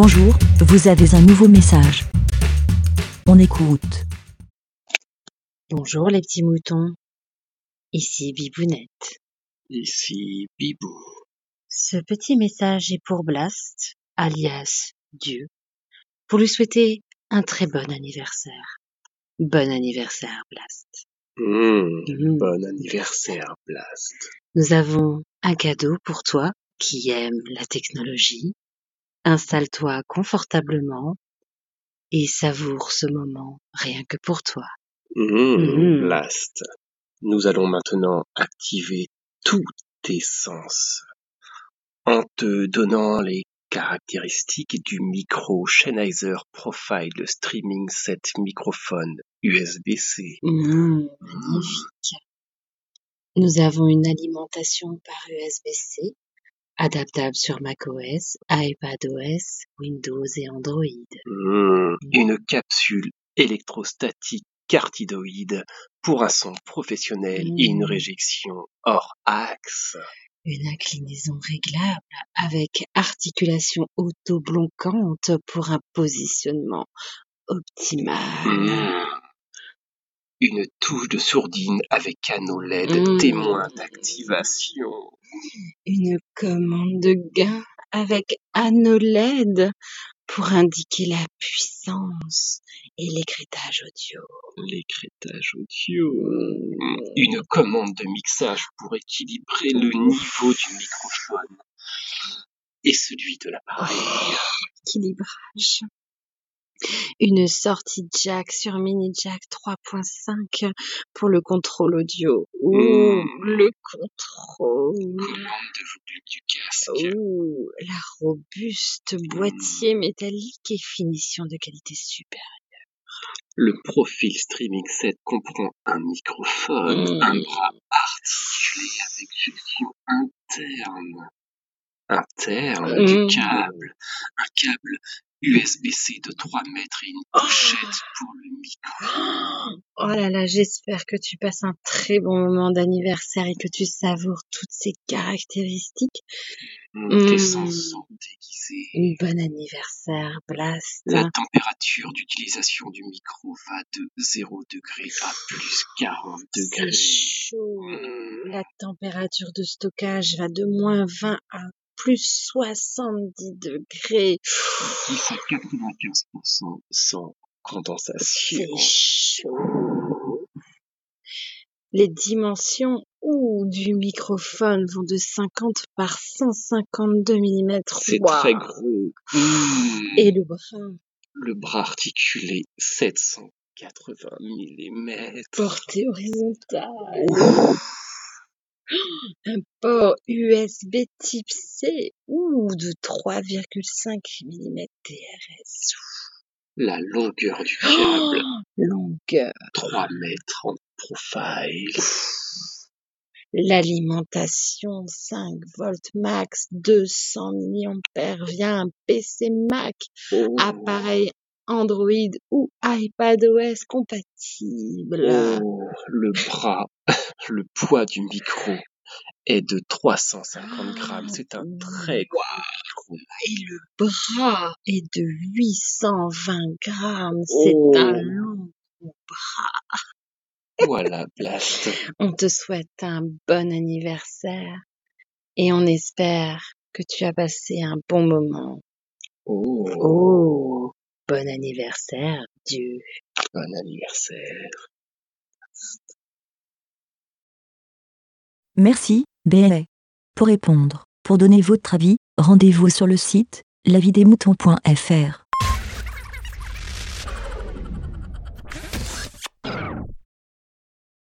Bonjour, vous avez un nouveau message. On écoute. Bonjour les petits moutons. Ici Bibounette. Ici Bibou. Ce petit message est pour Blast, alias Dieu, pour lui souhaiter un très bon anniversaire. Bon anniversaire, Blast. Mmh, Mmh. Bon anniversaire, Blast. Nous avons un cadeau pour toi qui aime la technologie. Installe-toi confortablement et savoure ce moment rien que pour toi. Mmh, Mmh. Blast. Nous allons maintenant activer tous tes sens en te donnant les caractéristiques du micro Sennheiser Profile Streaming 7 microphone USB-C. Mmh, magnifique. Nous avons une alimentation par USB-C, adaptable sur macOS, iPadOS, Windows et Android. Mmh, Une capsule électrostatique cartidoïde pour un son professionnel et une Mmh. réjection hors axe. Une inclinaison réglable avec articulation auto-bloquante pour un positionnement optimal. Mmh. Une touche de sourdine avec anneau LED Mmh. témoin d'activation. Une commande de gain avec anneau LED pour indiquer la puissance et l'écrétage audio. L'écrétage audio. Une commande de mixage pour équilibrer le niveau du microphone et celui de l'appareil. équilibrage. Une sortie jack sur mini jack 3.5 pour le contrôle audio. Ouh, Mmh. le contrôle. Commande de volume du casque. Ouh, la robuste boîtier métallique et finition de qualité supérieure. Le profil Streaming 7 comprend un microphone, Mmh. un bras articulé avec succion interne. Interne Mmh. du câble. Un câble USB-C de 3 mètres et une pochette pour le micro. Oh là là, j'espère que tu passes un très bon moment d'anniversaire et que tu savoures toutes ces caractéristiques. Tes Mmh. sens sont déguisés. Bon anniversaire, Blast. La température d'utilisation du micro va de 0 degré à plus 40 C'est degrés. chaud. Mmh. La température de stockage va de moins 20 à plus 70 degrés. 10 à 95% sans condensation. C'est chaud. Les dimensions ou du microphone vont de 50 par 152 mm. C'est très gros. Mmh. Et le bras Le bras articulé 780 mm. porté horizontal. Un port USB type C ou de 3,5 mm TRS. La longueur du câble, Longueur. 3 mètres en profile. L'alimentation 5 volts max 200 mAh via un PC Mac, Oh. appareil Android ou iPadOS compatible. Oh, le bras, le poids du micro est de 350 grammes. C'est un très gros micro. Et le bras est de 820 grammes. C'est Oh. un long bras. Voilà, Blast. On te souhaite un bon anniversaire et on espère que tu as passé un bon moment. Oh, Oh, bon anniversaire, Dieu. bon anniversaire. Merci, BLA. Pour répondre, pour donner votre avis, rendez-vous sur le site lavidemouton.fr.